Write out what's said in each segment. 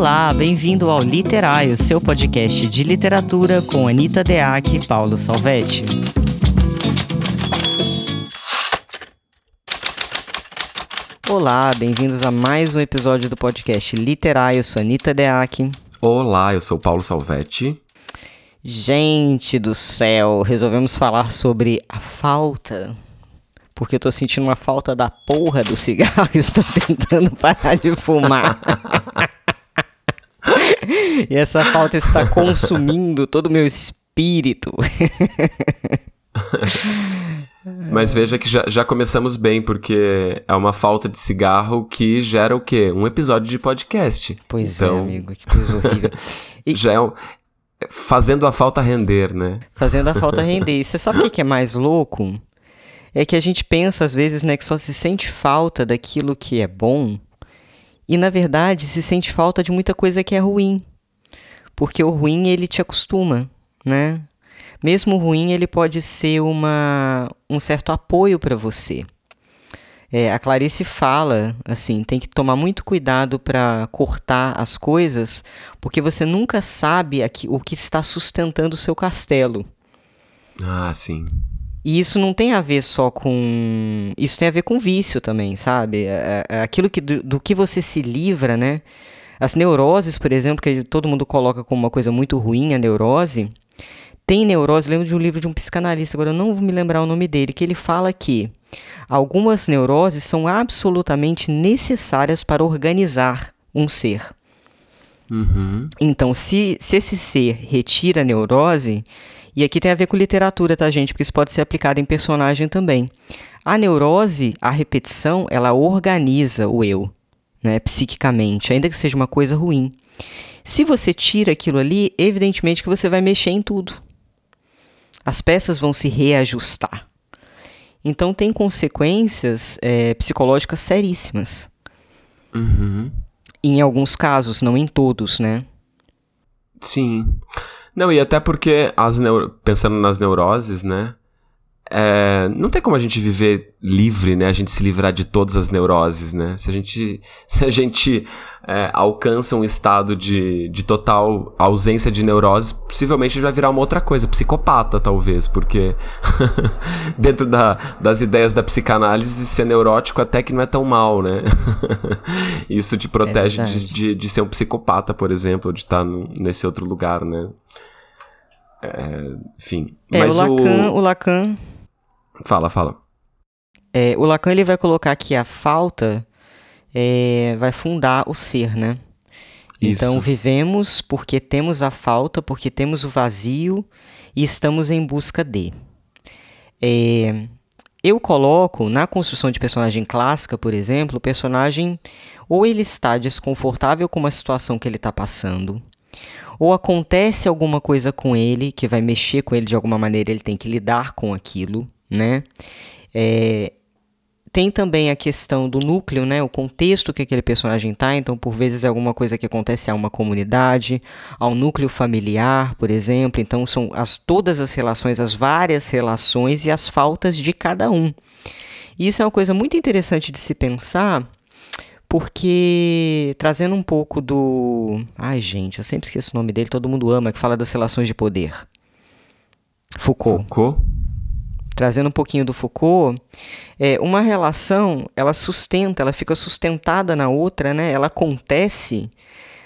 Olá, bem-vindo ao Literário, seu podcast de literatura com Anitta Deac e Paulo Salvetti. Olá, bem-vindos a mais um episódio do podcast Literário, eu sou Anitta Deac. Olá, eu sou Paulo Salvetti. Gente do céu, resolvemos falar sobre a falta porque eu tô sentindo uma falta da porra do cigarro e estou tentando parar de fumar. e essa falta está consumindo todo o meu espírito. Mas veja que já, já, começamos bem, porque é uma falta de cigarro que gera o quê? Um episódio de podcast. Pois é, então, é, amigo, que coisa horrível. E... Já é um, fazendo a falta render, né? Fazendo a falta render. E você sabe o que é mais louco? é que a gente pensa às vezes né, que só se sente falta daquilo que é bom e na verdade se sente falta de muita coisa que é ruim. Porque o ruim ele te acostuma, né? Mesmo o ruim ele pode ser uma, um certo apoio para você. É, a Clarice fala assim, tem que tomar muito cuidado para cortar as coisas, porque você nunca sabe aqui, o que está sustentando o seu castelo. Ah, sim. E isso não tem a ver só com. Isso tem a ver com vício também, sabe? É, é, é aquilo que, do, do, que você se livra, né? As neuroses, por exemplo, que todo mundo coloca como uma coisa muito ruim, a neurose. Tem neurose, lembro de um livro de um psicanalista, agora eu não vou me lembrar o nome dele, que ele fala que algumas neuroses são absolutamente necessárias para organizar um ser. Uhum. Então, se, se esse ser retira a neurose, e aqui tem a ver com literatura, tá, gente? Porque isso pode ser aplicado em personagem também. A neurose, a repetição, ela organiza o eu, né, psiquicamente, ainda que seja uma coisa ruim. Se você tira aquilo ali, evidentemente que você vai mexer em tudo. As peças vão se reajustar. Então tem consequências é, psicológicas seríssimas. Uhum. Em alguns casos, não em todos, né? Sim. Não, e até porque as neuro... pensando nas neuroses, né? É, não tem como a gente viver livre, né? A gente se livrar de todas as neuroses, né? Se a gente, se a gente é, alcança um estado de, de total ausência de neuroses, possivelmente vai virar uma outra coisa, psicopata, talvez, porque dentro da, das ideias da psicanálise, ser neurótico até que não é tão mal, né? Isso te protege é de, de, de, ser um psicopata, por exemplo, de estar nesse outro lugar, né? É, enfim. É, mas o Lacan, o... o Lacan Fala, fala. É, o Lacan ele vai colocar que a falta é, vai fundar o ser, né? Isso. Então vivemos porque temos a falta, porque temos o vazio e estamos em busca de. É, eu coloco na construção de personagem clássica, por exemplo, o personagem ou ele está desconfortável com uma situação que ele está passando, ou acontece alguma coisa com ele que vai mexer com ele de alguma maneira, ele tem que lidar com aquilo né? É, tem também a questão do núcleo, né? O contexto que aquele personagem está. Então, por vezes é alguma coisa que acontece a uma comunidade, ao núcleo familiar, por exemplo. Então, são as, todas as relações, as várias relações e as faltas de cada um. E isso é uma coisa muito interessante de se pensar, porque trazendo um pouco do. Ai, gente, eu sempre esqueço o nome dele, todo mundo ama, que fala das relações de poder. Foucault. Foucault? trazendo um pouquinho do Foucault, é, uma relação, ela sustenta, ela fica sustentada na outra, né? Ela acontece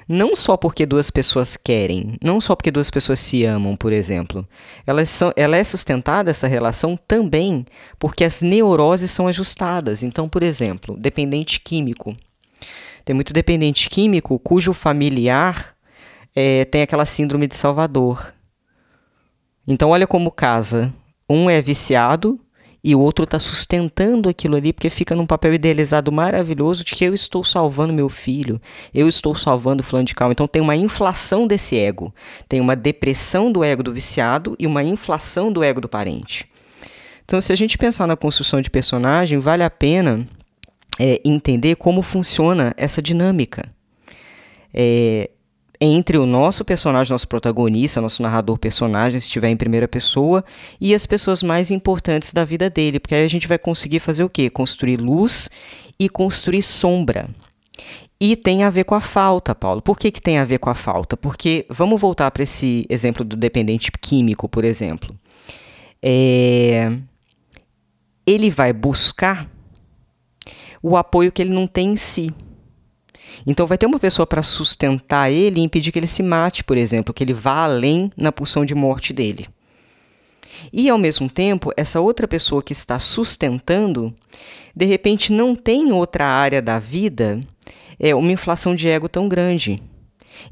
não só porque duas pessoas querem, não só porque duas pessoas se amam, por exemplo. Elas são, ela é sustentada, essa relação, também porque as neuroses são ajustadas. Então, por exemplo, dependente químico. Tem muito dependente químico cujo familiar é, tem aquela síndrome de Salvador. Então, olha como casa um é viciado e o outro está sustentando aquilo ali porque fica num papel idealizado maravilhoso de que eu estou salvando meu filho, eu estou salvando o de cal. Então tem uma inflação desse ego, tem uma depressão do ego do viciado e uma inflação do ego do parente. Então, se a gente pensar na construção de personagem, vale a pena é, entender como funciona essa dinâmica. É, entre o nosso personagem, nosso protagonista, nosso narrador personagem, se estiver em primeira pessoa, e as pessoas mais importantes da vida dele, porque aí a gente vai conseguir fazer o quê? Construir luz e construir sombra. E tem a ver com a falta, Paulo. Por que, que tem a ver com a falta? Porque vamos voltar para esse exemplo do dependente químico, por exemplo. É... Ele vai buscar o apoio que ele não tem em si. Então vai ter uma pessoa para sustentar ele e impedir que ele se mate, por exemplo, que ele vá além na pulsão de morte dele. E ao mesmo tempo, essa outra pessoa que está sustentando, de repente não tem outra área da vida é uma inflação de ego tão grande.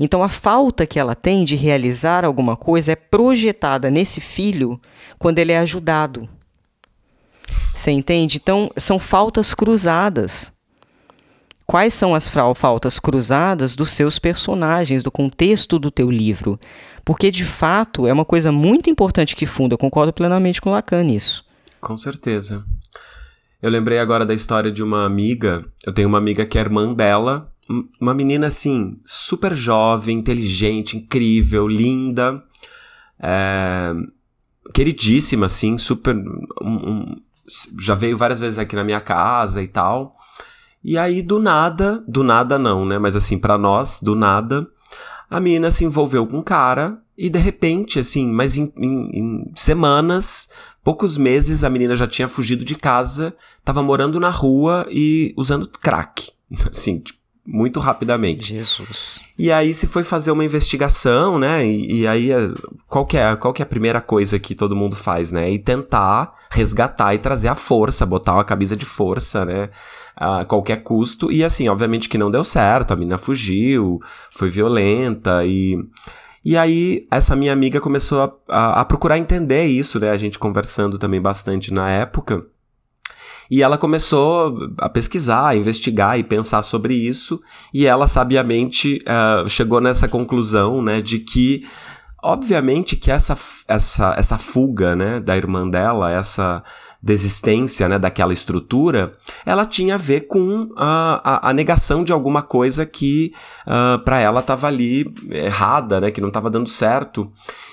Então a falta que ela tem de realizar alguma coisa é projetada nesse filho quando ele é ajudado. Você entende? Então são faltas cruzadas. Quais são as faltas cruzadas dos seus personagens, do contexto do teu livro? Porque de fato é uma coisa muito importante que funda. Eu concordo plenamente com Lacan nisso. Com certeza. Eu lembrei agora da história de uma amiga. Eu tenho uma amiga que é irmã dela. Uma menina, assim, super jovem, inteligente, incrível, linda. É, queridíssima, assim, super. Um, um, já veio várias vezes aqui na minha casa e tal. E aí, do nada, do nada não, né? Mas assim, para nós, do nada, a menina se envolveu com um cara e de repente, assim, mas em, em, em semanas, poucos meses, a menina já tinha fugido de casa, tava morando na rua e usando crack. Assim, tipo, muito rapidamente. Jesus. E aí se foi fazer uma investigação, né? E, e, aí é, qual que, é, qual que é a primeira coisa que todo mundo faz, né? E tentar resgatar e trazer a força, botar uma camisa de força, né? A qualquer custo. E assim, obviamente que não deu certo, a menina fugiu, foi violenta e. E aí, essa minha amiga começou a, a, a procurar entender isso, né? A gente conversando também bastante na época. E ela começou a pesquisar, a investigar e pensar sobre isso, e ela sabiamente uh, chegou nessa conclusão, né, de que obviamente que essa, essa, essa fuga, né, da irmã dela, essa desistência, né, daquela estrutura, ela tinha a ver com a, a, a negação de alguma coisa que uh, para ela estava ali errada, né, que não estava dando certo.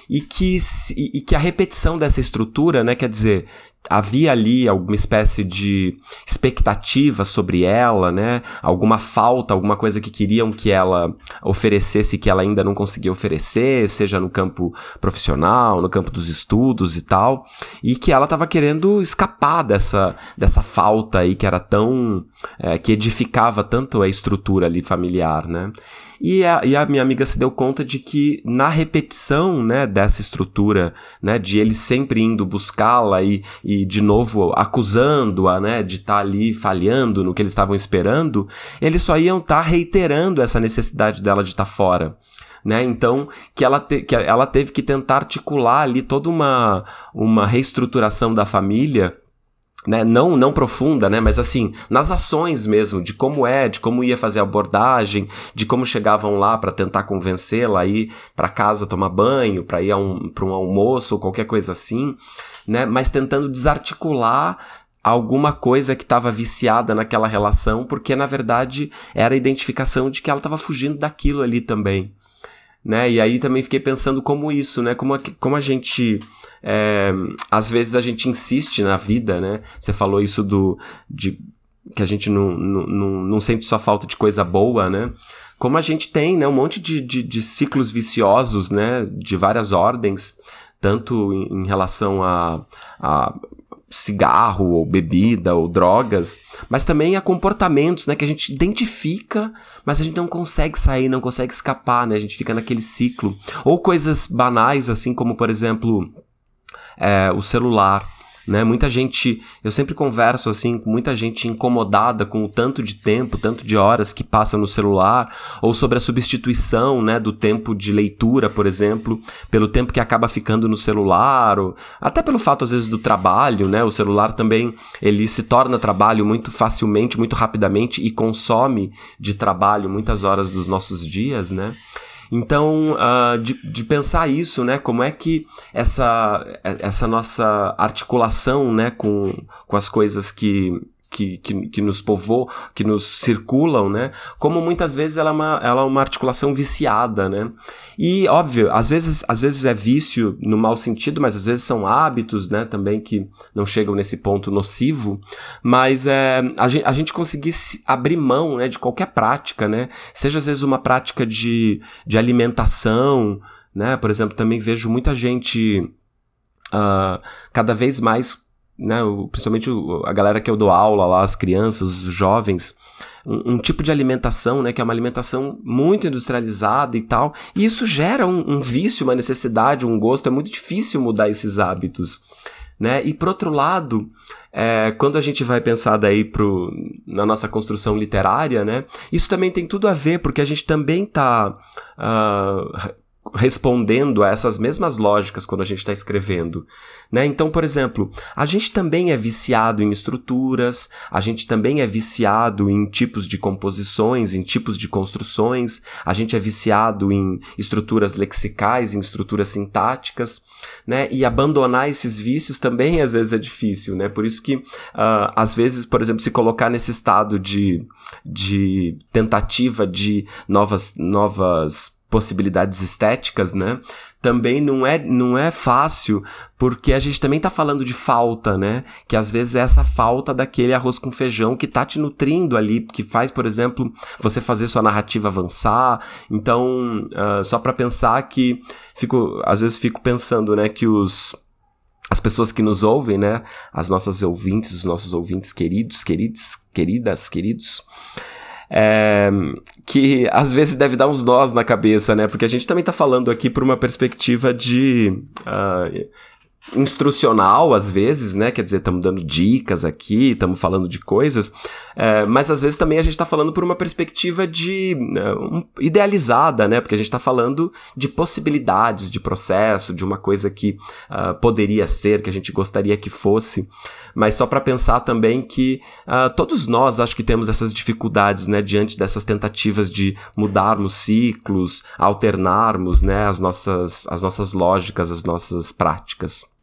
E que, e, e que a repetição dessa estrutura, né, quer dizer, havia ali alguma espécie de expectativa sobre ela, né? Alguma falta, alguma coisa que queriam que ela oferecesse que ela ainda não conseguia oferecer, seja no campo profissional, no campo dos estudos e tal, e que ela estava querendo escapar dessa, dessa falta aí que era tão é, que edificava tanto a estrutura ali familiar, né? E a, e a minha amiga se deu conta de que na repetição, né, dessa estrutura, né, de ele sempre indo buscá-la e, e de novo acusando-a, né, de estar tá ali falhando no que eles estavam esperando, eles só iam estar tá reiterando essa necessidade dela de estar tá fora. Né? Então, que ela, te, que ela teve que tentar articular ali toda uma, uma reestruturação da família né, não, não profunda, né, mas assim, nas ações mesmo, de como é, de como ia fazer a abordagem, de como chegavam lá para tentar convencê-la a ir para casa tomar banho, para ir um, para um almoço ou qualquer coisa assim, né, mas tentando desarticular alguma coisa que estava viciada naquela relação, porque na verdade era a identificação de que ela estava fugindo daquilo ali também, né, e aí também fiquei pensando como isso, né, como a, como a gente é, às vezes a gente insiste na vida, né? Você falou isso do. De, que a gente não, não, não, não sente só falta de coisa boa, né? Como a gente tem, né? Um monte de, de, de ciclos viciosos, né? De várias ordens, tanto em, relação a, a cigarro ou bebida ou drogas, mas também a comportamentos, né, que a gente identifica, mas a gente não consegue sair, não consegue escapar, né? A gente fica naquele ciclo. Ou coisas banais assim como, por exemplo, é, o celular. Né? Muita gente, eu sempre converso assim com muita gente incomodada com o tanto de tempo, tanto de horas que passa no celular, ou sobre a substituição, né, do tempo de leitura, por exemplo, pelo tempo que acaba ficando no celular, ou até pelo fato às vezes do trabalho, né? O celular também ele se torna trabalho muito facilmente, muito rapidamente e consome de trabalho muitas horas dos nossos dias, né? Então, uh, de, de pensar isso, né? Como é que essa, essa nossa articulação, né, com, com as coisas que, que, que, que, nos povoam, que nos circulam, né? Como muitas vezes ela é, uma, ela é uma articulação viciada, né? E, óbvio, às vezes, às vezes é vício no mau sentido, mas às vezes são hábitos, né? Também que não chegam nesse ponto nocivo. Mas é, a, gente, a gente conseguir abrir mão né, de qualquer prática, né? Seja às vezes uma prática de, de alimentação, né? Por exemplo, também vejo muita gente uh, cada vez mais né, principalmente a galera que eu dou aula lá, as crianças, os jovens, um, um, tipo de alimentação, né, que é uma alimentação muito industrializada e tal, e isso gera um, um vício, uma necessidade, um gosto, é muito difícil mudar esses hábitos. Né? E por outro lado, é, quando a gente vai pensar daí pro, na nossa construção literária, né? Isso também tem tudo a ver, porque a gente também está uh, ah, respondendo a essas mesmas lógicas quando a gente está escrevendo. Né? Então, por exemplo, a gente também é viciado em estruturas, a gente também é viciado em tipos de composições, em tipos de construções, a gente é viciado em estruturas lexicais, em estruturas sintáticas, né? E abandonar esses vícios também às vezes é difícil, né? Por isso que uh, às vezes, por exemplo, se colocar nesse estado de, de tentativa de novas novas possibilidades estéticas, né? Também não é, não é fácil, porque a gente também tá falando de falta, né? Que às vezes é essa falta daquele arroz com feijão que tá te nutrindo ali, que faz, por exemplo, você fazer sua narrativa avançar. Então, uh, só para pensar que fico, às vezes fico pensando, né, que os as pessoas que nos ouvem, né, as nossas ouvintes, os nossos ouvintes queridos, queridos, queridas, queridos, é, que às vezes deve dar uns nós na cabeça, né? Porque a gente também está falando aqui por uma perspectiva de. Uh, instrucional às vezes, né? Quer dizer, estamos dando dicas aqui, estamos falando de coisas, é, mas às vezes também a gente está falando por uma perspectiva de uh, um, idealizada, né? Porque a gente está falando de possibilidades de processo, de uma coisa que uh, poderia ser, que a gente gostaria que fosse, mas só para pensar também que uh, todos nós acho que temos essas dificuldades, né? Diante dessas tentativas de mudarmos ciclos, alternarmos, né? As nossas, as nossas lógicas, as nossas práticas.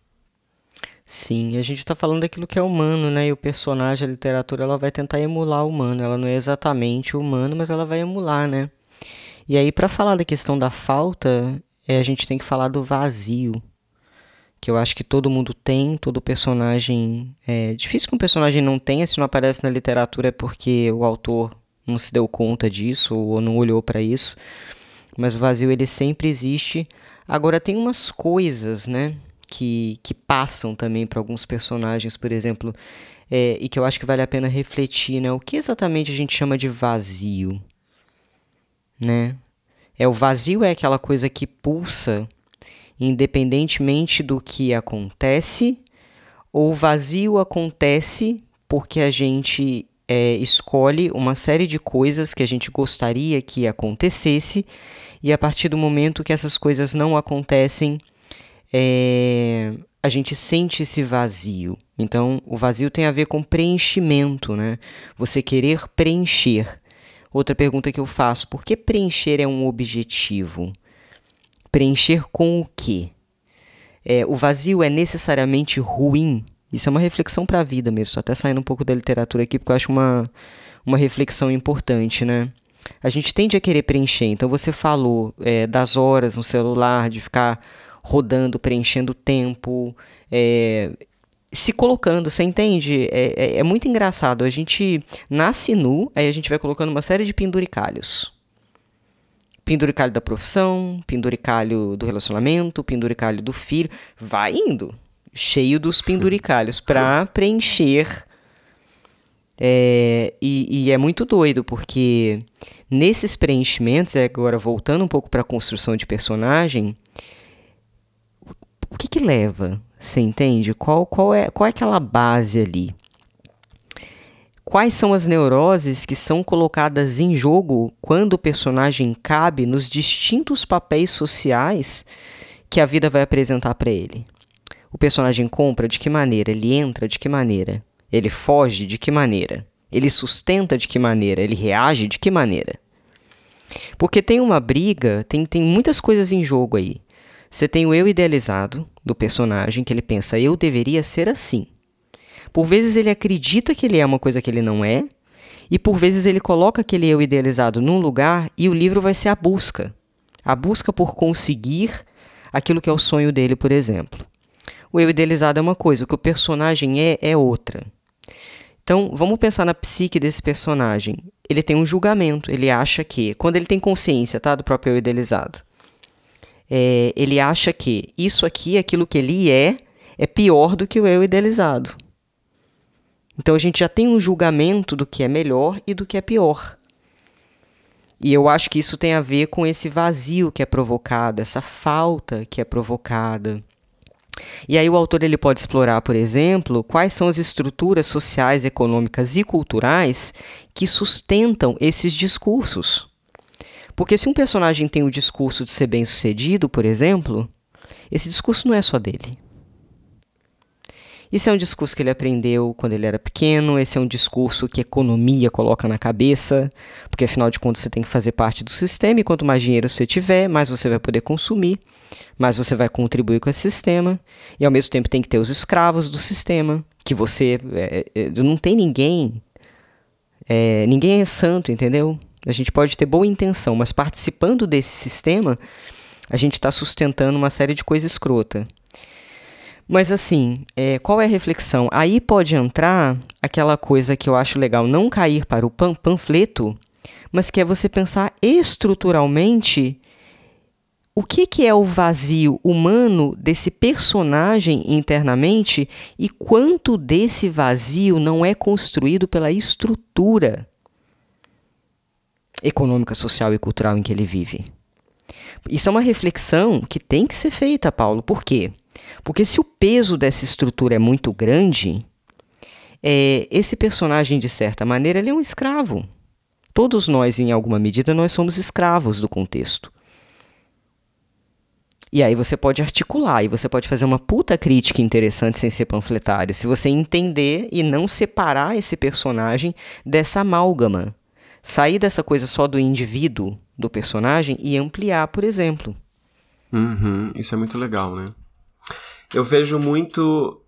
Sim, a gente está falando daquilo que é humano, né? E o personagem, a literatura, ela vai tentar emular o humano. Ela não é exatamente humano, mas ela vai emular, né? E aí, para falar da questão da falta, é, a gente tem que falar do vazio. Que eu acho que todo mundo tem, todo personagem. É difícil que um personagem não tenha, se não aparece na literatura é porque o autor não se deu conta disso ou não olhou para isso. Mas o vazio ele sempre existe. Agora tem umas coisas, né? Que, que passam também para alguns personagens, por exemplo, é, e que eu acho que vale a pena refletir, né? O que exatamente a gente chama de vazio, né? É o vazio é aquela coisa que pulsa independentemente do que acontece, ou vazio acontece porque a gente é, escolhe uma série de coisas que a gente gostaria que acontecesse, e a partir do momento que essas coisas não acontecem, é, a gente sente esse vazio. Então, o vazio tem a ver com preenchimento, né? Você querer preencher. Outra pergunta que eu faço: por que preencher é um objetivo? Preencher com o quê? É, o vazio é necessariamente ruim? Isso é uma reflexão para a vida mesmo. Estou até saindo um pouco da literatura aqui porque eu acho uma, uma reflexão importante, né? A gente tende a querer preencher. Então, você falou é, das horas no celular, de ficar rodando, preenchendo tempo, é, se colocando, você entende? É, é, é, muito engraçado. A gente nasce nu, aí a gente vai colocando uma série de penduricalhos. Penduricalho da profissão, penduricalho do relacionamento, penduricalho do filho. Vai indo, cheio dos penduricalhos, para preencher. É, e, e, é muito doido, porque nesses preenchimentos, agora voltando um pouco para a construção de personagem, o que, que leva? Você entende? Qual, qual, é, qual é aquela base ali? Quais são as neuroses que são colocadas em jogo quando o personagem cabe nos distintos papéis sociais que a vida vai apresentar para ele? O personagem compra de que maneira? Ele entra de que maneira? Ele foge de que maneira? Ele sustenta de que maneira? Ele reage de que maneira? Porque tem uma briga, tem, tem muitas coisas em jogo aí. Você tem o eu idealizado do personagem, que ele pensa, eu deveria ser assim. Por vezes ele acredita que ele é uma coisa que ele não é, e por vezes ele coloca aquele eu idealizado num lugar e o livro vai ser a busca. A busca por conseguir aquilo que é o sonho dele, por exemplo. O eu idealizado é uma coisa, o que o personagem é, é outra. Então, vamos pensar na psique desse personagem. Ele tem um julgamento, ele acha que, quando ele tem consciência tá, do próprio eu idealizado, é, ele acha que isso aqui, aquilo que ele é, é pior do que o eu idealizado. Então a gente já tem um julgamento do que é melhor e do que é pior. E eu acho que isso tem a ver com esse vazio que é provocado, essa falta que é provocada. E aí o autor ele pode explorar, por exemplo, quais são as estruturas sociais, econômicas e culturais que sustentam esses discursos. Porque se um personagem tem o discurso de ser bem-sucedido, por exemplo, esse discurso não é só dele. Esse é um discurso que ele aprendeu quando ele era pequeno, esse é um discurso que economia coloca na cabeça, porque afinal de contas você tem que fazer parte do sistema e quanto mais dinheiro você tiver, mais você vai poder consumir, mais você vai contribuir com esse sistema, e ao mesmo tempo tem que ter os escravos do sistema, que você. É, é, não tem ninguém. É, ninguém é santo, entendeu? A gente pode ter boa intenção, mas participando desse sistema, a gente está sustentando uma série de coisas escrota. Mas assim, é, qual é a reflexão? Aí pode entrar aquela coisa que eu acho legal, não cair para o pan panfleto, mas que é você pensar estruturalmente o que, que é o vazio humano desse personagem internamente e quanto desse vazio não é construído pela estrutura econômica, social e cultural em que ele vive. Isso é uma reflexão que tem que ser feita, Paulo. Por quê? Porque se o peso dessa estrutura é muito grande, é, esse personagem, de certa maneira, ele é um escravo. Todos nós, em alguma medida, nós somos escravos do contexto. E aí você pode articular, e você pode fazer uma puta crítica interessante sem ser panfletário, se você entender e não separar esse personagem dessa amálgama. Sair dessa coisa só do indivíduo, do personagem, e ampliar, por exemplo. Uhum, isso é muito legal, né? Eu vejo muito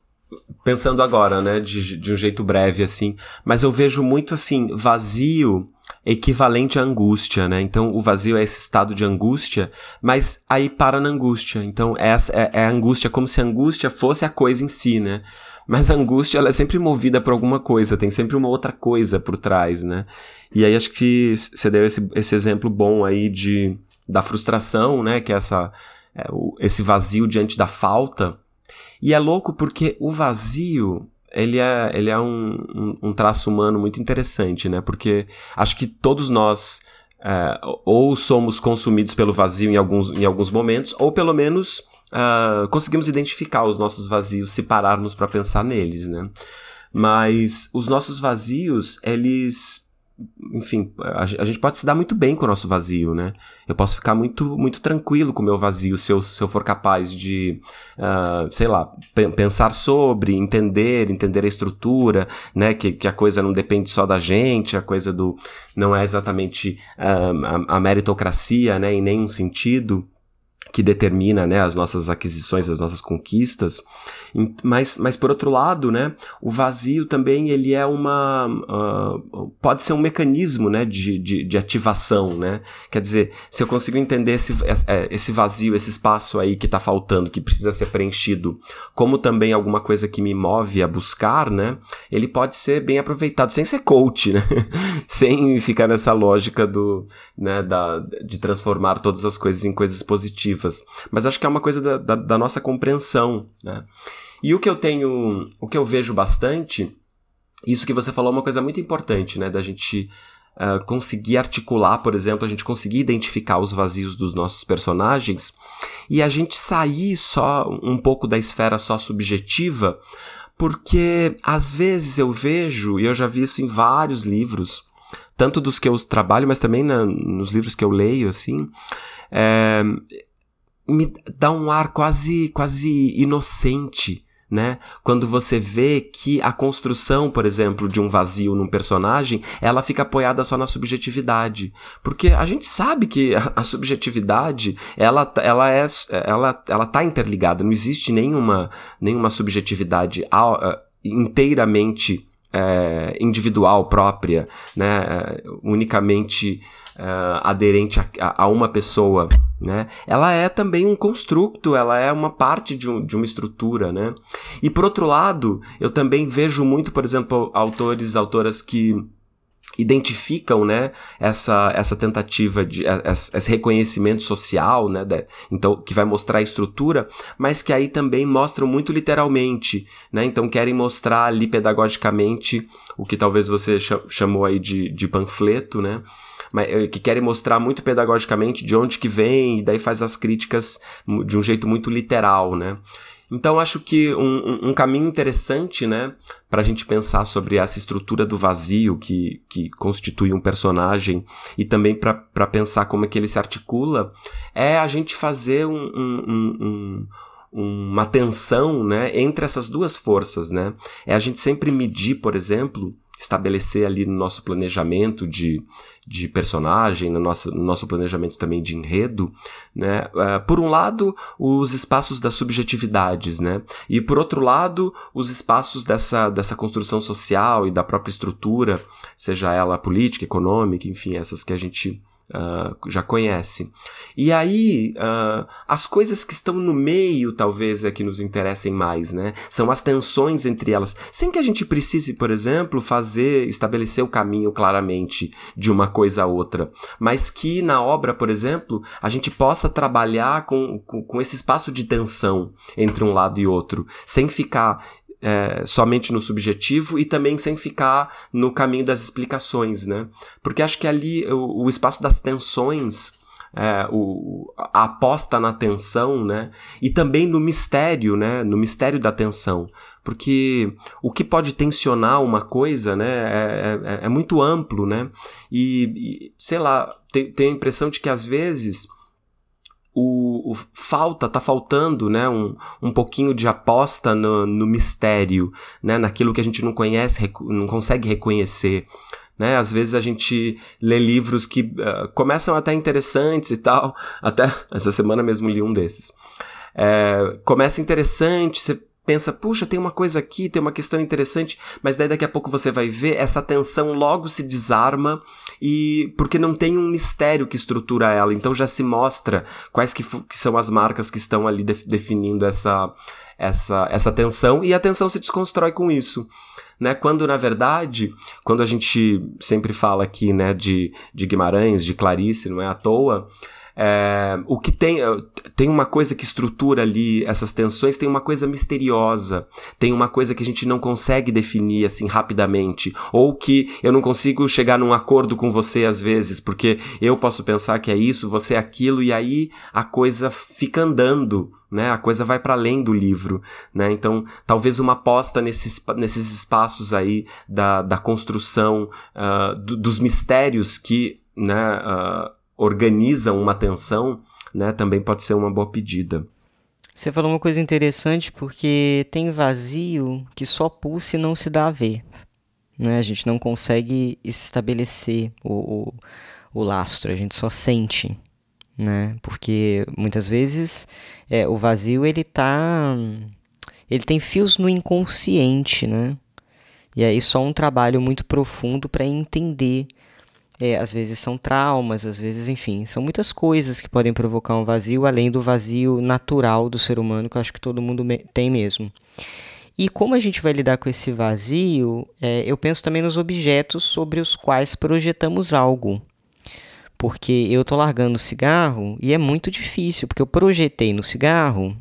pensando agora, né, de, de um jeito breve assim, mas eu vejo muito assim, vazio equivalente à angústia, né? Então o vazio é esse estado de angústia, mas aí para na angústia. Então essa é, é a angústia como se a angústia fosse a coisa em si, né? Mas a angústia ela é sempre movida por alguma coisa, tem sempre uma outra coisa por trás, né? E aí acho que você deu esse, esse exemplo bom aí de da frustração, né? Que é essa é, o, esse vazio diante da falta e é louco porque o vazio, ele é, ele é um, um, um traço humano muito interessante, né? Porque acho que todos nós é, ou somos consumidos pelo vazio em alguns, em alguns momentos, ou pelo menos uh, conseguimos identificar os nossos vazios se pararmos para pensar neles, né? Mas os nossos vazios, eles enfim, a, gente pode se dar muito bem com o nosso vazio, né? Eu posso ficar muito, muito tranquilo com o meu vazio se eu, se eu for capaz de, uh, sei lá, pensar sobre, entender, entender a estrutura, né? Que, que a coisa não depende só da gente, a coisa do. não é exatamente uh, a, a meritocracia, né? Em nenhum sentido que determina né, as nossas aquisições, as nossas conquistas. Mas, mas por outro lado, né, o vazio também ele é uma uh, pode ser um mecanismo né, de, de, de, ativação, né? Quer dizer, se eu consigo entender esse, é, esse vazio, esse espaço aí que está faltando, que precisa ser preenchido, como também alguma coisa que me move a buscar, né? Ele pode ser bem aproveitado sem ser coach, né? sem ficar nessa lógica do, né, da, de transformar todas as coisas em coisas positivas positivas, mas acho que é uma coisa da, da, da nossa compreensão, né? E o que eu tenho, o que eu vejo bastante, isso que você falou é uma coisa muito importante, né? Da gente uh, conseguir articular, por exemplo, a gente conseguir identificar os vazios dos nossos personagens e a gente sair só um pouco da esfera só subjetiva, porque às vezes eu vejo, e eu já vi isso em vários livros, tanto dos que eu trabalho, mas também na, nos livros que eu leio, assim, é, me dá um ar quase, quase inocente, né? Quando você vê que a construção, por exemplo, de um vazio num personagem, ela fica apoiada só na subjetividade. Porque a gente sabe que a, a subjetividade, ela, ela é ela, ela tá interligada, não existe nenhuma, nenhuma subjetividade inteiramente é, individual, própria, né, é, unicamente uh, aderente a, a, uma pessoa, né, ela é também um construto, ela é uma parte de, um, de uma estrutura, né. E por outro lado, eu também vejo muito, por exemplo, autores, autoras que identificam, né, essa, essa tentativa de esse reconhecimento social, né, de, então que vai mostrar a estrutura, mas que aí também mostram muito literalmente, né, então querem mostrar ali pedagogicamente o que talvez você chamou aí de, de panfleto, né, mas, eh, que querem mostrar muito pedagogicamente de onde que vem e daí faz as críticas de um jeito muito literal, né. Então acho que um, um, caminho interessante, né, para a gente pensar sobre essa estrutura do vazio que, que constitui um personagem e também para pensar como é que ele se articula, é a gente fazer um, um, uma tensão, né, entre essas duas forças, né. É a gente sempre medir, por exemplo, estabelecer ali no nosso planejamento de, de personagem, no nosso, no nosso planejamento também de enredo, né? Uh, por um lado, os espaços das subjetividades, né? E por outro lado, os espaços dessa, dessa construção social e da própria estrutura, seja ela política, econômica, enfim, essas que a gente Uh, já conhece. E aí, uh, as coisas que estão no meio, talvez, é que nos interessem mais, né? São as tensões entre elas, sem que a gente precise, por exemplo, fazer, estabelecer o caminho claramente de uma coisa a outra, mas que na obra, por exemplo, a gente possa trabalhar com, com, com esse espaço de tensão entre um lado e outro, sem ficar é, somente no subjetivo e também sem ficar no caminho das explicações, né? Porque acho que ali o, o espaço das tensões, é, o, a aposta na tensão, né? E também no mistério, né? No mistério da tensão. Porque o que pode tensionar uma coisa, né? É, é, é muito amplo, né? E, e sei lá, tem a impressão de que às vezes o, o, falta, tá faltando, né, um, um pouquinho de aposta no, no mistério, né, naquilo que a gente não conhece, não consegue reconhecer. Né? Às vezes a gente lê livros que uh, começam até interessantes e tal. Até essa semana mesmo li um desses. É, começa interessante, você pensa, puxa, tem uma coisa aqui, tem uma questão interessante, mas daí daqui a pouco você vai ver, essa tensão logo se desarma e porque não tem um mistério que estrutura ela, então já se mostra quais que, que são as marcas que estão ali de, definindo essa, essa, essa tensão e a tensão se desconstrói com isso. Né, quando na verdade, quando a gente sempre fala aqui, né, de, de Guimarães, de Clarice, não é à toa, é, o que tem, tem uma coisa que estrutura ali essas tensões, tem uma coisa misteriosa, tem uma coisa que a gente não consegue definir assim rapidamente, ou que eu não consigo chegar num acordo com você às vezes, porque eu posso pensar que é isso, você é aquilo, e aí a coisa fica andando. Né, a coisa vai para além do livro, né? Então, talvez uma aposta nesses, nesses espaços aí da, da construção uh, do, dos mistérios que né, uh, organizam uma atenção, né, também pode ser uma boa pedida. Você falou uma coisa interessante porque tem vazio que só pulsa e não se dá a ver. Né? A gente não consegue estabelecer o, o, o lastro, a gente só sente. Né? Porque muitas vezes é, o vazio ele tá. Ele tem fios no inconsciente, né? E aí só um trabalho muito profundo para entender é, às vezes são traumas, às vezes, enfim, são muitas coisas que podem provocar um vazio, além do vazio natural do ser humano, que eu acho que todo mundo me tem mesmo. E como a gente vai lidar com esse vazio, é, eu penso também nos objetos sobre os quais projetamos algo. Porque eu tô largando o cigarro e é muito difícil, porque eu projetei no cigarro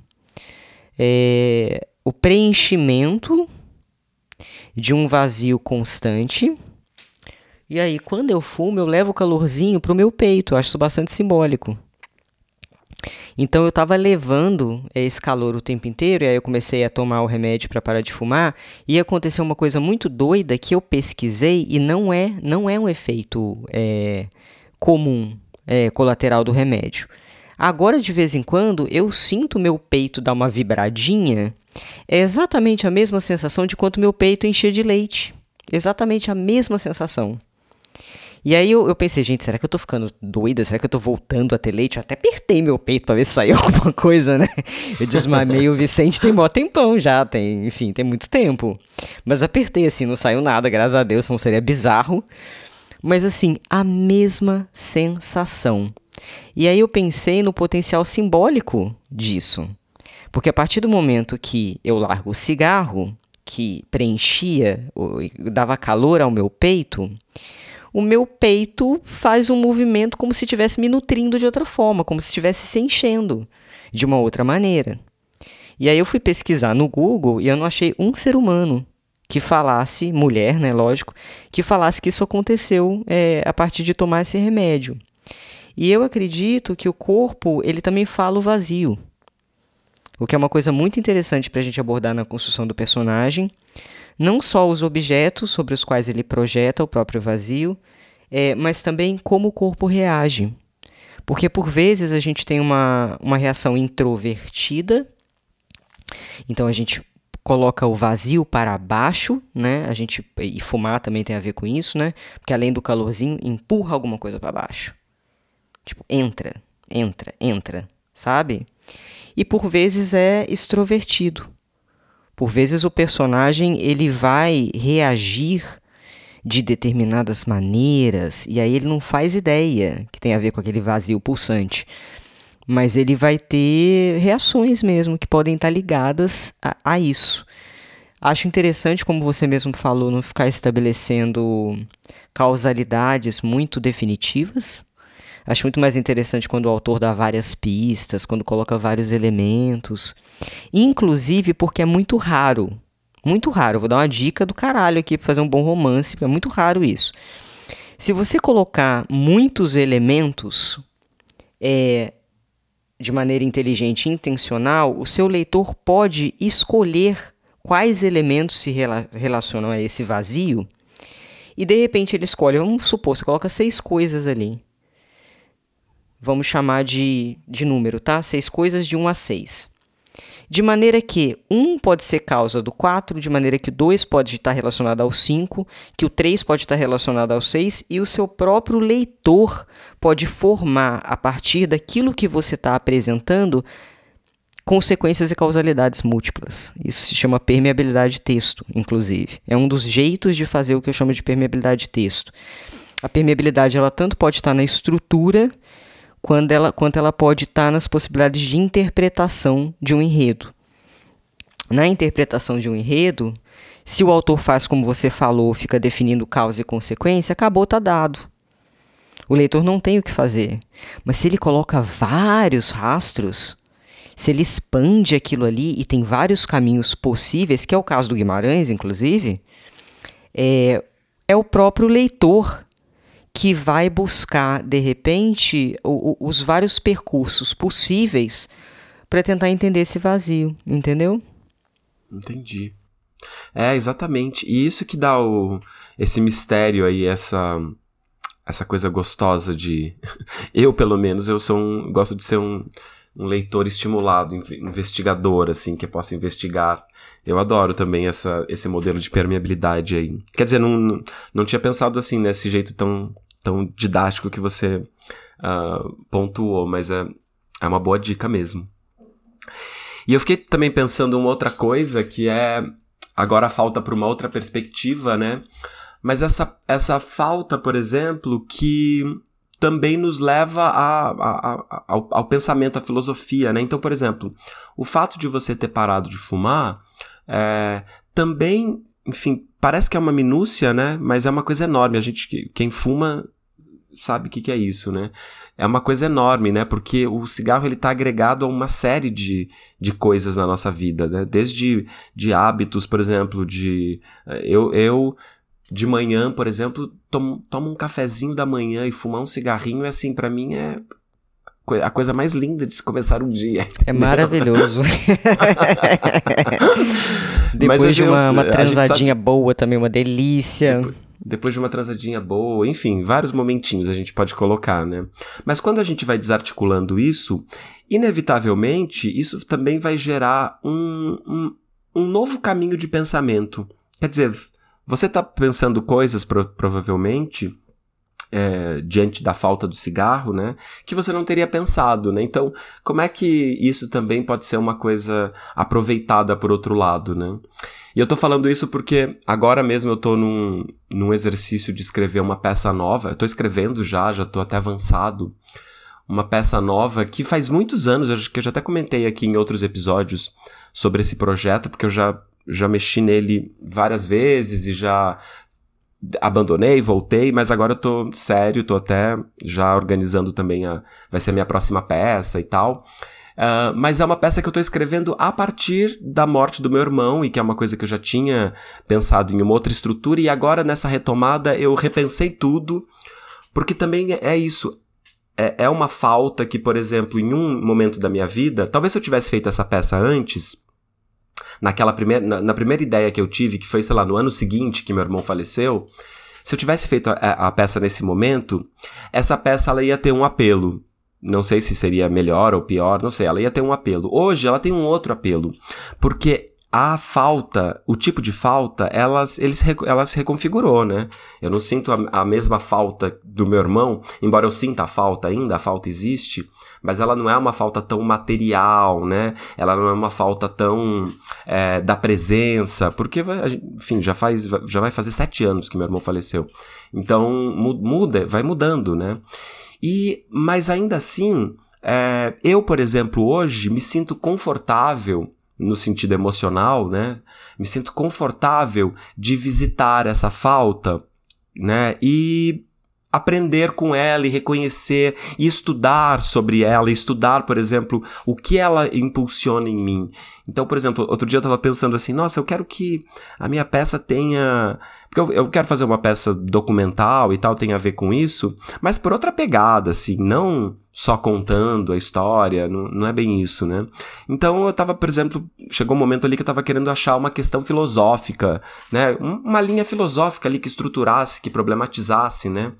é, o preenchimento de um vazio constante e aí, quando eu fumo, eu levo o calorzinho pro meu peito. Eu acho isso bastante simbólico. Então eu estava levando esse calor o tempo inteiro, e aí eu comecei a tomar o remédio para parar de fumar, e aconteceu uma coisa muito doida que eu pesquisei e não é, não é um efeito é, comum, é, colateral do remédio. Agora, de vez em quando, eu sinto meu peito dar uma vibradinha, é exatamente a mesma sensação de quanto meu peito encher de leite. Exatamente a mesma sensação. E aí eu, eu, pensei, gente, será que eu tô ficando doida? Será que eu tô voltando a ter leite? Eu até apertei meu peito pra ver se saiu alguma coisa, né? Eu desmamei o Vicente tem mó tempão já, tem, enfim, tem muito tempo. Mas apertei assim, não saiu nada, graças a Deus, não seria bizarro. Mas assim, a mesma sensação. E aí eu pensei no potencial simbólico disso. Porque a partir do momento que eu largo o cigarro, que preenchia, dava calor ao meu peito, o meu peito faz um movimento como se estivesse me nutrindo de outra forma, como se estivesse se enchendo de uma outra maneira. E aí eu fui pesquisar no Google e eu não achei um ser humano que falasse, mulher, né, lógico, que falasse que isso aconteceu é, a partir de tomar esse remédio. E eu acredito que o corpo, ele também fala o vazio. O que é uma coisa muito interessante para a gente abordar na construção do personagem. Não só os objetos sobre os quais ele projeta o próprio vazio, é, mas também como o corpo reage. Porque por vezes a gente tem uma, uma reação introvertida, então a gente coloca o vazio para baixo, né? A gente e fumar também tem a ver com isso, né? Porque além do calorzinho, empurra alguma coisa para baixo. Tipo, entra, entra, entra, sabe? E por vezes é extrovertido. Por vezes o personagem ele vai reagir de determinadas maneiras e aí ele não faz ideia que tem a ver com aquele vazio pulsante mas ele vai ter reações mesmo que podem estar ligadas a, a isso. Acho interessante, como você mesmo falou, não ficar estabelecendo causalidades muito definitivas. Acho muito mais interessante quando o autor dá várias pistas, quando coloca vários elementos. Inclusive porque é muito raro. Muito raro. Vou dar uma dica do caralho aqui para fazer um bom romance. É muito raro isso. Se você colocar muitos elementos, é, de maneira inteligente e intencional, o seu leitor pode escolher quais elementos se rela relacionam a esse vazio e de repente ele escolhe, vamos supor, você coloca seis coisas ali. Vamos chamar de, de número, tá? Seis coisas de 1 a 6 de maneira que 1 pode ser causa do 4, de maneira que 2 pode estar relacionado ao 5, que o 3 pode estar relacionado ao 6, e o seu próprio leitor pode formar, a partir daquilo que você está apresentando, consequências e causalidades múltiplas. Isso se chama permeabilidade de texto, inclusive. É um dos jeitos de fazer o que eu chamo de permeabilidade de texto. A permeabilidade ela tanto pode estar na estrutura quando ela, quanto ela pode estar nas possibilidades de interpretação de um enredo. Na interpretação de um enredo, se o autor faz como você falou, fica definindo causa e consequência, acabou, tá dado. O leitor não tem o que fazer. Mas se ele coloca vários rastros, se ele expande aquilo ali e tem vários caminhos possíveis, que é o caso do Guimarães, inclusive, é, é o próprio leitor que vai buscar, de repente, o, o, os vários percursos possíveis para tentar entender esse vazio, entendeu? Entendi. É, exatamente. E isso que dá o, esse mistério aí, essa essa coisa gostosa de eu pelo menos eu sou um gosto de ser um, um leitor estimulado, investigador assim, que possa investigar. Eu adoro também essa, esse modelo de permeabilidade aí. Quer dizer, não, não, tinha pensado assim nesse jeito tão tão didático que você uh, pontuou, mas é, é uma boa dica mesmo. E eu fiquei também pensando uma outra coisa que é agora falta para uma outra perspectiva, né? Mas essa, essa falta, por exemplo, que também nos leva a, a, a, ao, ao, pensamento, à filosofia, né? Então, por exemplo, o fato de você ter parado de fumar é, também, enfim, parece que é uma minúcia, né? Mas é uma coisa enorme. A gente, quem fuma sabe o que, que é isso, né? É uma coisa enorme, né? Porque o cigarro ele está agregado a uma série de, de coisas na nossa vida, né? Desde de hábitos, por exemplo, de eh, eu, eu de manhã, por exemplo, tomo, tomo um cafezinho da manhã e fumar um cigarrinho, é assim, para mim é a coisa mais linda de se começar um dia. É maravilhoso. Depois de uma, uma transadinha sabe... boa também, uma delícia. Depois depois de uma transadinha boa, enfim, vários momentinhos a gente pode colocar, né? Mas quando a gente vai desarticulando isso, inevitavelmente isso também vai gerar um, um, um novo caminho de pensamento. Quer dizer, você está pensando coisas pro, provavelmente é, diante da falta do cigarro, né? Que você não teria pensado, né? Então, como é que isso também pode ser uma coisa aproveitada por outro lado, né? E eu tô falando isso porque agora mesmo eu tô num, num exercício de escrever uma peça nova. Eu tô escrevendo já, já tô até avançado. Uma peça nova que faz muitos anos, acho que eu já até comentei aqui em outros episódios sobre esse projeto, porque eu já, já mexi nele várias vezes e já abandonei, voltei, mas agora eu tô sério, tô até já organizando também a. Vai ser a minha próxima peça e tal. Uh, mas é uma peça que eu tô escrevendo a partir da morte do meu irmão, e que é uma coisa que eu já tinha pensado em uma outra estrutura, e agora nessa retomada eu repensei tudo, porque também é isso. É, é uma falta que, por exemplo, em um momento da minha vida, talvez se eu tivesse feito essa peça antes, naquela primeira, na, na, primeira ideia que eu tive, que foi, sei lá, no ano seguinte que meu irmão faleceu, se eu tivesse feito a, a, peça nesse momento, essa peça ela ia ter um apelo. Não sei se seria melhor ou pior, não sei, ela ia ter um apelo. Hoje ela tem um outro apelo, porque a falta, o tipo de falta, elas, eles, ela se reconfigurou, né? Eu não sinto a, a, mesma falta do meu irmão, embora eu sinta a falta ainda, a falta existe, mas ela não é uma falta tão material, né? Ela não é uma falta tão é, da presença, porque, enfim, já faz, já vai fazer sete anos que meu irmão faleceu. Então, muda, vai mudando, né? E, mas ainda assim, é, eu, por exemplo, hoje me sinto confortável no sentido emocional, né? Me sinto confortável de visitar essa falta, né? E aprender com ela e reconhecer e estudar sobre ela, estudar, por exemplo, o que ela impulsiona em mim. Então, por exemplo, outro dia eu estava pensando assim, nossa, eu quero que a minha peça tenha porque eu, eu, quero fazer uma peça documental e tal, tem a ver com isso, mas por outra pegada, assim, não só contando a história, não, não é bem isso, né? Então eu tava, por exemplo, chegou um momento ali que eu tava querendo achar uma questão filosófica, né? Uma linha filosófica ali que estruturasse, que problematizasse, né?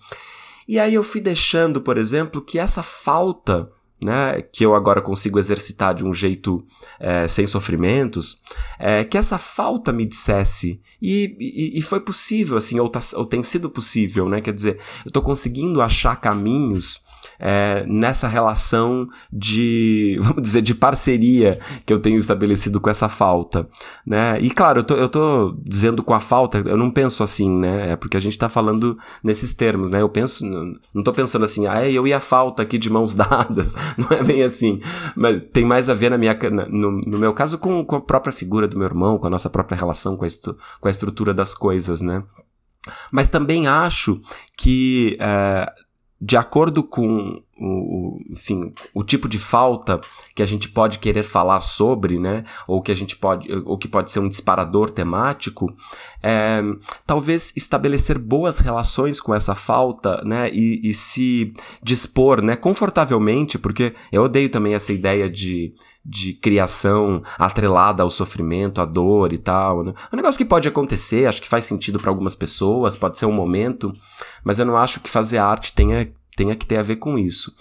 E aí eu fui deixando, por exemplo, que essa falta né, que eu agora consigo exercitar de um jeito é, sem sofrimentos, é, que essa falta me dissesse. E, e, e foi possível, assim, ou, tá, ou, tem sido possível, né? Quer dizer, eu estou conseguindo achar caminhos é, nessa relação de, vamos dizer, de parceria que eu tenho estabelecido com essa falta, né? E claro, eu tô, eu tô dizendo com a falta, eu não penso assim, né? É porque a gente tá falando nesses termos, né? Eu penso, não tô pensando assim, ah, eu e a falta aqui de mãos dadas, não é bem assim. Mas tem mais a ver na minha, no, no meu caso com, com a própria figura do meu irmão, com a nossa própria relação com a, com a estrutura das coisas, né? Mas também acho que é, de acordo com o, enfim, o tipo de falta que a gente pode querer falar sobre, né, ou que a gente pode, ou que pode ser um disparador temático, é, talvez estabelecer boas relações com essa falta, né, e, e se dispor, né, confortavelmente, porque eu odeio também essa ideia de de criação atrelada ao sofrimento, à dor e tal. Né? É um negócio que pode acontecer, acho que faz sentido para algumas pessoas, pode ser um momento, mas eu não acho que fazer arte tenha, tenha que ter a ver com isso.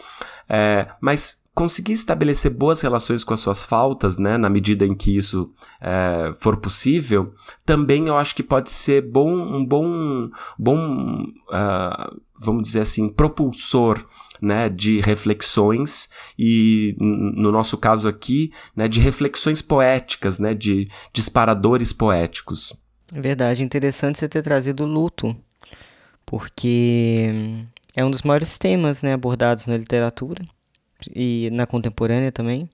É, mas conseguir estabelecer boas relações com as suas faltas, né, na medida em que isso é, for possível, também eu acho que pode ser bom, um bom, bom, uh, vamos dizer assim, propulsor né, de reflexões e, no nosso caso aqui, né, de reflexões poéticas, né, de disparadores poéticos. É verdade, interessante você ter trazido luto, porque é um dos maiores temas né, abordados na literatura e na contemporânea também.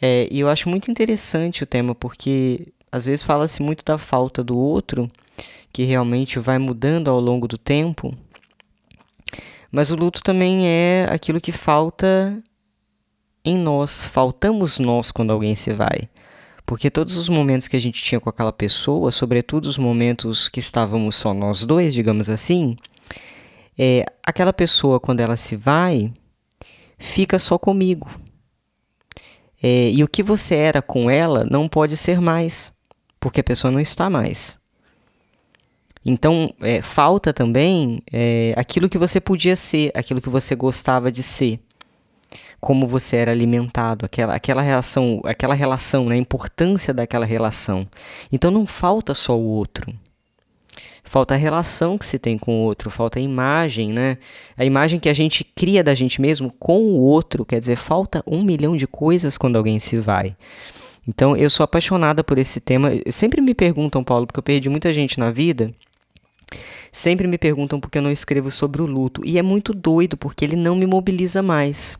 É, e eu acho muito interessante o tema, porque às vezes fala-se muito da falta do outro, que realmente vai mudando ao longo do tempo, mas o luto também é aquilo que falta em nós, faltamos nós quando alguém se vai. Porque todos os momentos que a gente tinha com aquela pessoa, sobretudo os momentos que estávamos só nós dois, digamos assim, é, aquela pessoa, quando ela se vai, fica só comigo. É, e o que você era com ela não pode ser mais, porque a pessoa não está mais. Então, é, falta também é, aquilo que você podia ser, aquilo que você gostava de ser, como você era alimentado, aquela, aquela relação, aquela relação, né, a importância daquela relação. Então, não falta só o outro. Falta a relação que se tem com o outro, falta a imagem, né? A imagem que a gente cria da gente mesmo com o outro, quer dizer, falta um milhão de coisas quando alguém se vai. Então, eu sou apaixonada por esse tema. Sempre me perguntam, Paulo, porque eu perdi muita gente na vida. Sempre me perguntam por que eu não escrevo sobre o luto. E é muito doido, porque ele não me mobiliza mais.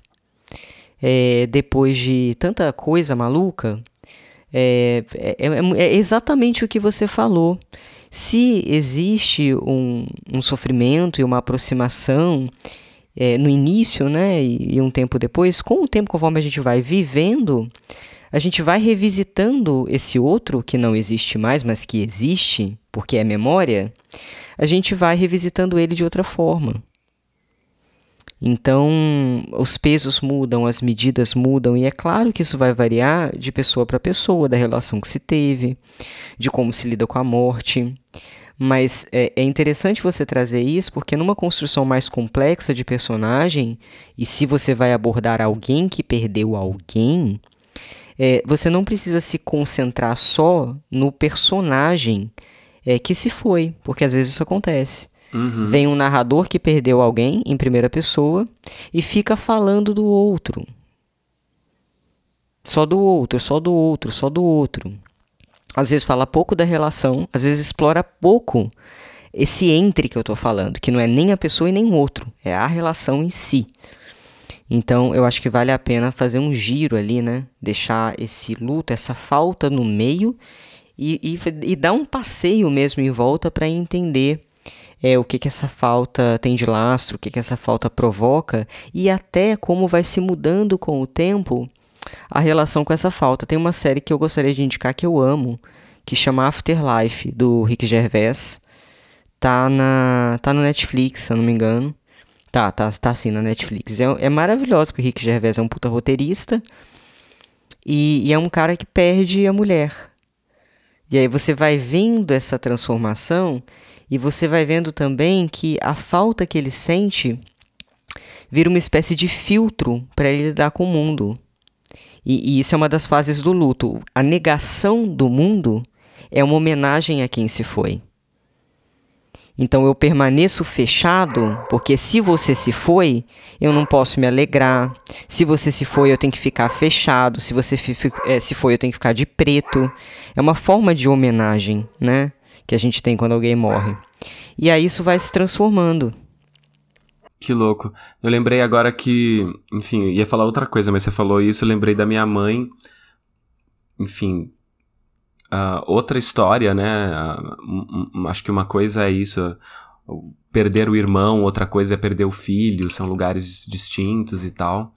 É, depois de tanta coisa maluca, é, é, é, é, exatamente o que você falou. Se existe um, um sofrimento e uma aproximação é, no início, né, e, e um tempo depois, com o tempo, conforme a gente vai vivendo, a gente vai revisitando esse outro que não existe mais, mas que existe, porque é memória, a gente vai revisitando ele de outra forma. Então, os pesos mudam, as medidas mudam, e é claro que isso vai variar de pessoa para pessoa, da relação que se teve, de como se lida com a morte. Mas é, é, interessante você trazer isso porque, numa construção mais complexa de personagem, e se você vai abordar alguém que perdeu alguém, é, você não precisa se concentrar só no personagem é, que se foi, porque às vezes isso acontece. Uhum. Vem um narrador que perdeu alguém em primeira pessoa e fica falando do outro. Só do outro, só do outro, só do outro. Às vezes fala pouco da relação, às vezes explora pouco esse entre que eu estou falando, que não é nem a pessoa e nem o outro, é a relação em si. Então eu acho que vale a pena fazer um giro ali, né? Deixar esse luto, essa falta no meio e, e, e dar um passeio mesmo em volta para entender é, o que, que essa falta tem de lastro, o que, que essa falta provoca e até como vai se mudando com o tempo a relação com essa falta. Tem uma série que eu gostaria de indicar que eu amo, que chama Afterlife, do Rick Gervais. Tá, na, tá no Netflix, se eu não me engano. Tá, tá, tá sim na Netflix. É, é maravilhoso, porque o Rick Gervais é um puta roteirista. E, e é um cara que perde a mulher. E aí você vai vendo essa transformação e você vai vendo também que a falta que ele sente vira uma espécie de filtro para ele lidar com o mundo. E, e, isso é uma das fases do luto. A negação do mundo é uma homenagem a quem se foi. Então eu permaneço fechado, porque se você se foi, eu não posso me alegrar. Se você se foi, eu tenho que ficar fechado. Se você é, se foi, eu tenho que ficar de preto. É uma forma de homenagem, né? Que a gente tem quando alguém morre. E aí isso vai se transformando. Que louco. Eu lembrei agora que, enfim, ia falar outra coisa, mas você falou isso, eu lembrei da minha mãe. Enfim, uh, outra história, né? Uh, acho que uma coisa é isso, uh, perder o irmão, outra coisa é perder o filho, são lugares distintos e tal.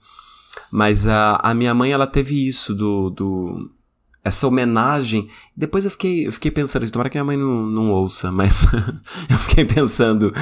Mas a, a minha mãe, ela teve isso do, do essa homenagem. Depois eu fiquei, eu fiquei pensando, tomara que minha mãe não, não ouça, mas eu fiquei pensando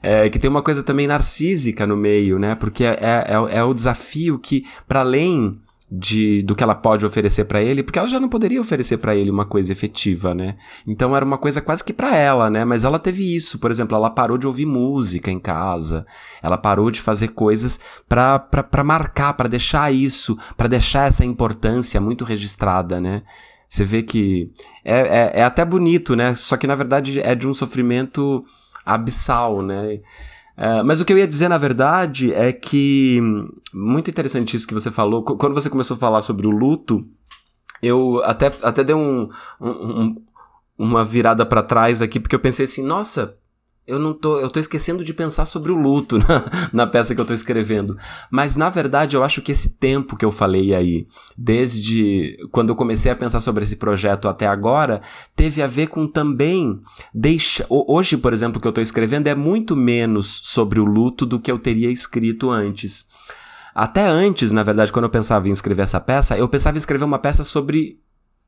é, que tem uma coisa também narcísica no meio, né? Porque é, é, é o desafio que, para além de, do que ela pode oferecer para ele, porque ela já não poderia oferecer para ele uma coisa efetiva, né? Então era uma coisa quase que para ela, né? Mas ela teve isso, por exemplo, ela parou de ouvir música em casa, ela parou de fazer coisas para marcar, para deixar isso, para deixar essa importância muito registrada, né? Você vê que é, é, é até bonito, né? Só que na verdade é de um sofrimento abissal, né? É, mas o que eu ia dizer, na verdade, é que. Muito interessante isso que você falou. Quando você começou a falar sobre o luto, eu até, até dei um, um, uma virada para trás aqui, porque eu pensei assim: nossa, eu não tô, eu tô esquecendo de pensar sobre o luto na, na, peça que eu tô escrevendo. Mas na verdade, eu acho que esse tempo que eu falei aí, desde quando eu comecei a pensar sobre esse projeto até agora, teve a ver com também deixa, hoje, por exemplo, que eu tô escrevendo é muito menos sobre o luto do que eu teria escrito antes. Até antes, na verdade, quando eu pensava em escrever essa peça, eu pensava em escrever uma peça sobre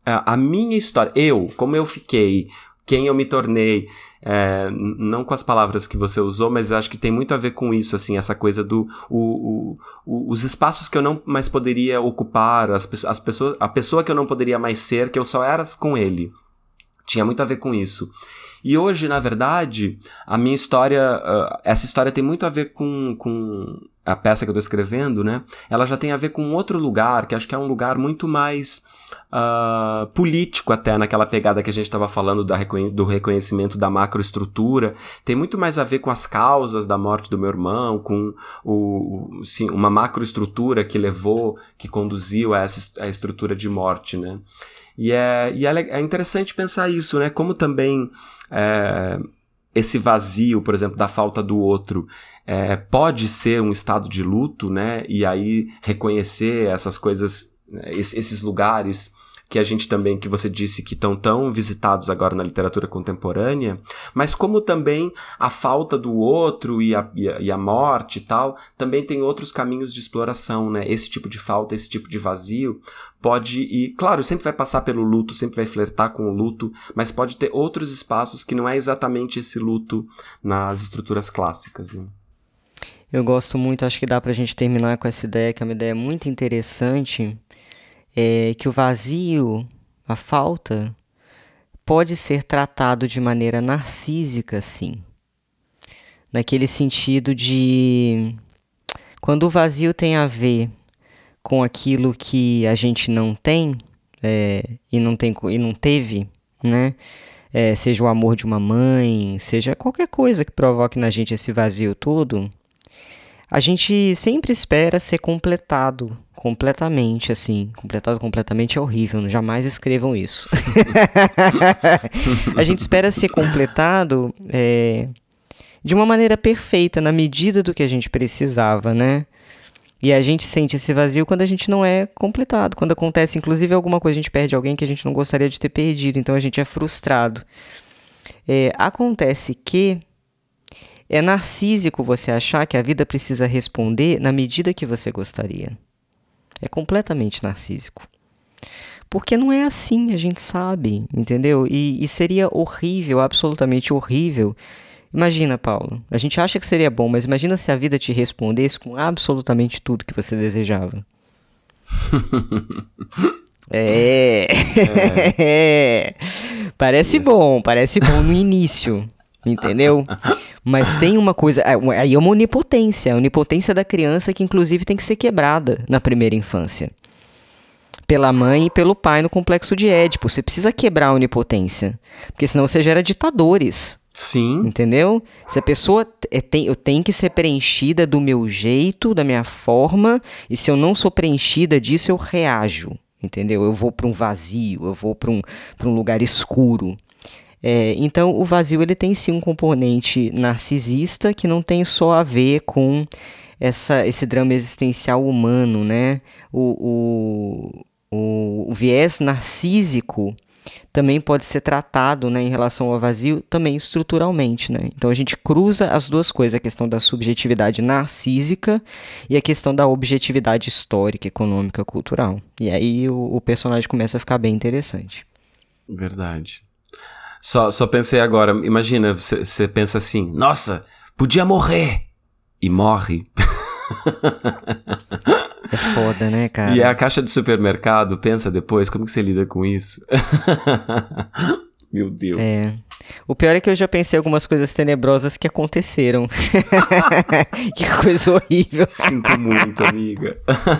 a minha história, eu, como eu fiquei, quem eu me tornei, é, não com as palavras que você usou, mas acho que tem muito a ver com isso, assim, essa coisa do o, o, os espaços que eu não mais poderia ocupar, as, as pessoas, a pessoa que eu não poderia mais ser, que eu só era com ele. Tinha muito a ver com isso. E hoje, na verdade, a minha história, uh, essa história tem muito a ver com, com a peça que eu estou escrevendo, né? Ela já tem a ver com outro lugar, que acho que é um lugar muito mais uh, político até naquela pegada que a gente estava falando da, do reconhecimento da macroestrutura, tem muito mais a ver com as causas da morte do meu irmão, com o, sim, uma macroestrutura que levou, que conduziu a essa a estrutura de morte, né? E é, e é, é interessante pensar isso, né? Como também é, esse vazio, por exemplo, da falta do outro, é, pode ser um estado de luto, né? E aí reconhecer essas coisas? Esses lugares que a gente também, que você disse que estão tão visitados agora na literatura contemporânea, mas como também a falta do outro e a, e a, e a morte e tal, também tem outros caminhos de exploração, né? Esse tipo de falta, esse tipo de vazio pode ir, claro, sempre vai passar pelo luto, sempre vai flertar com o luto, mas pode ter outros espaços que não é exatamente esse luto nas estruturas clássicas, né? Eu gosto muito, acho que dá pra gente terminar com essa ideia, que é uma ideia muito interessante, é que o vazio, a falta, pode ser tratado de maneira narcísica, sim. Naquele sentido de. Quando o vazio tem a ver com aquilo que a gente não tem, é, e, não tem e não teve, né? É, seja o amor de uma mãe, seja qualquer coisa que provoque na gente esse vazio todo, a gente sempre espera ser completado completamente, assim. Completado completamente é horrível, jamais escrevam isso. a gente espera ser completado é, de uma maneira perfeita, na medida do que a gente precisava, né? E a gente sente esse vazio quando a gente não é completado. Quando acontece, inclusive, alguma coisa, a gente perde alguém que a gente não gostaria de ter perdido. Então a gente é frustrado. É, acontece que é narcísico você achar que a vida precisa responder na medida que você gostaria. É completamente narcísico. Porque não é assim, a gente sabe, entendeu? E, e seria horrível, absolutamente horrível. Imagina, Paulo, a gente acha que seria bom, mas imagina se a vida te respondesse com absolutamente tudo que você desejava. é. é. Parece bom, parece bom no início, entendeu? Mas tem uma coisa. É, aí é uma onipotência. A onipotência da criança que, inclusive, tem que ser quebrada na primeira infância. Pela mãe e pelo pai no complexo de Édipo. Você precisa quebrar a onipotência. Porque senão você gera ditadores. Sim. Entendeu? Se a pessoa é, tem, eu tenho que ser preenchida do meu jeito, da minha forma, e se eu não sou preenchida disso, eu reajo. Entendeu? Eu vou para um vazio, eu vou para um, um lugar escuro. É, então, o vazio ele tem sim um componente narcisista que não tem só a ver com essa, esse drama existencial humano, né? O, o, o, o viés narcísico também pode ser tratado né, em relação ao vazio também estruturalmente. Né? Então a gente cruza as duas coisas, a questão da subjetividade narcísica e a questão da objetividade histórica, econômica, cultural. E aí o, o personagem começa a ficar bem interessante. Verdade. Só, só pensei agora, imagina, você pensa assim, nossa, podia morrer. E morre. É foda, né, cara? E a caixa de supermercado, pensa depois, como que você lida com isso? Meu Deus. É. O pior é que eu já pensei algumas coisas tenebrosas que aconteceram. que coisa horrível. Sinto muito, amiga.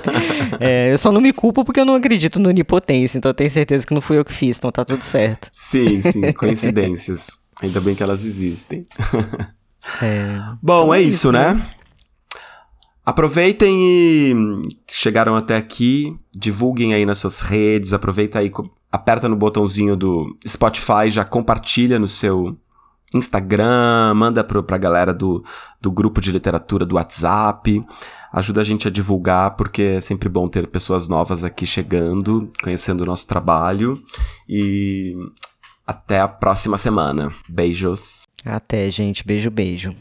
é, eu só não me culpo porque eu não acredito no onipotência, então eu tenho certeza que não fui eu que fiz, então tá tudo certo. Sim, sim, coincidências. Ainda bem que elas existem. É. Bom, então é, é isso, isso né? né? Aproveitem e chegaram até aqui, divulguem aí nas suas redes, aproveita aí, aperta no botãozinho do Spotify, já compartilha no seu Instagram, manda pro, pra galera do, do grupo de literatura do WhatsApp, ajuda a gente a divulgar, porque é sempre bom ter pessoas novas aqui chegando, conhecendo o nosso trabalho e até a próxima semana. Beijos. Até, gente. Beijo, beijo.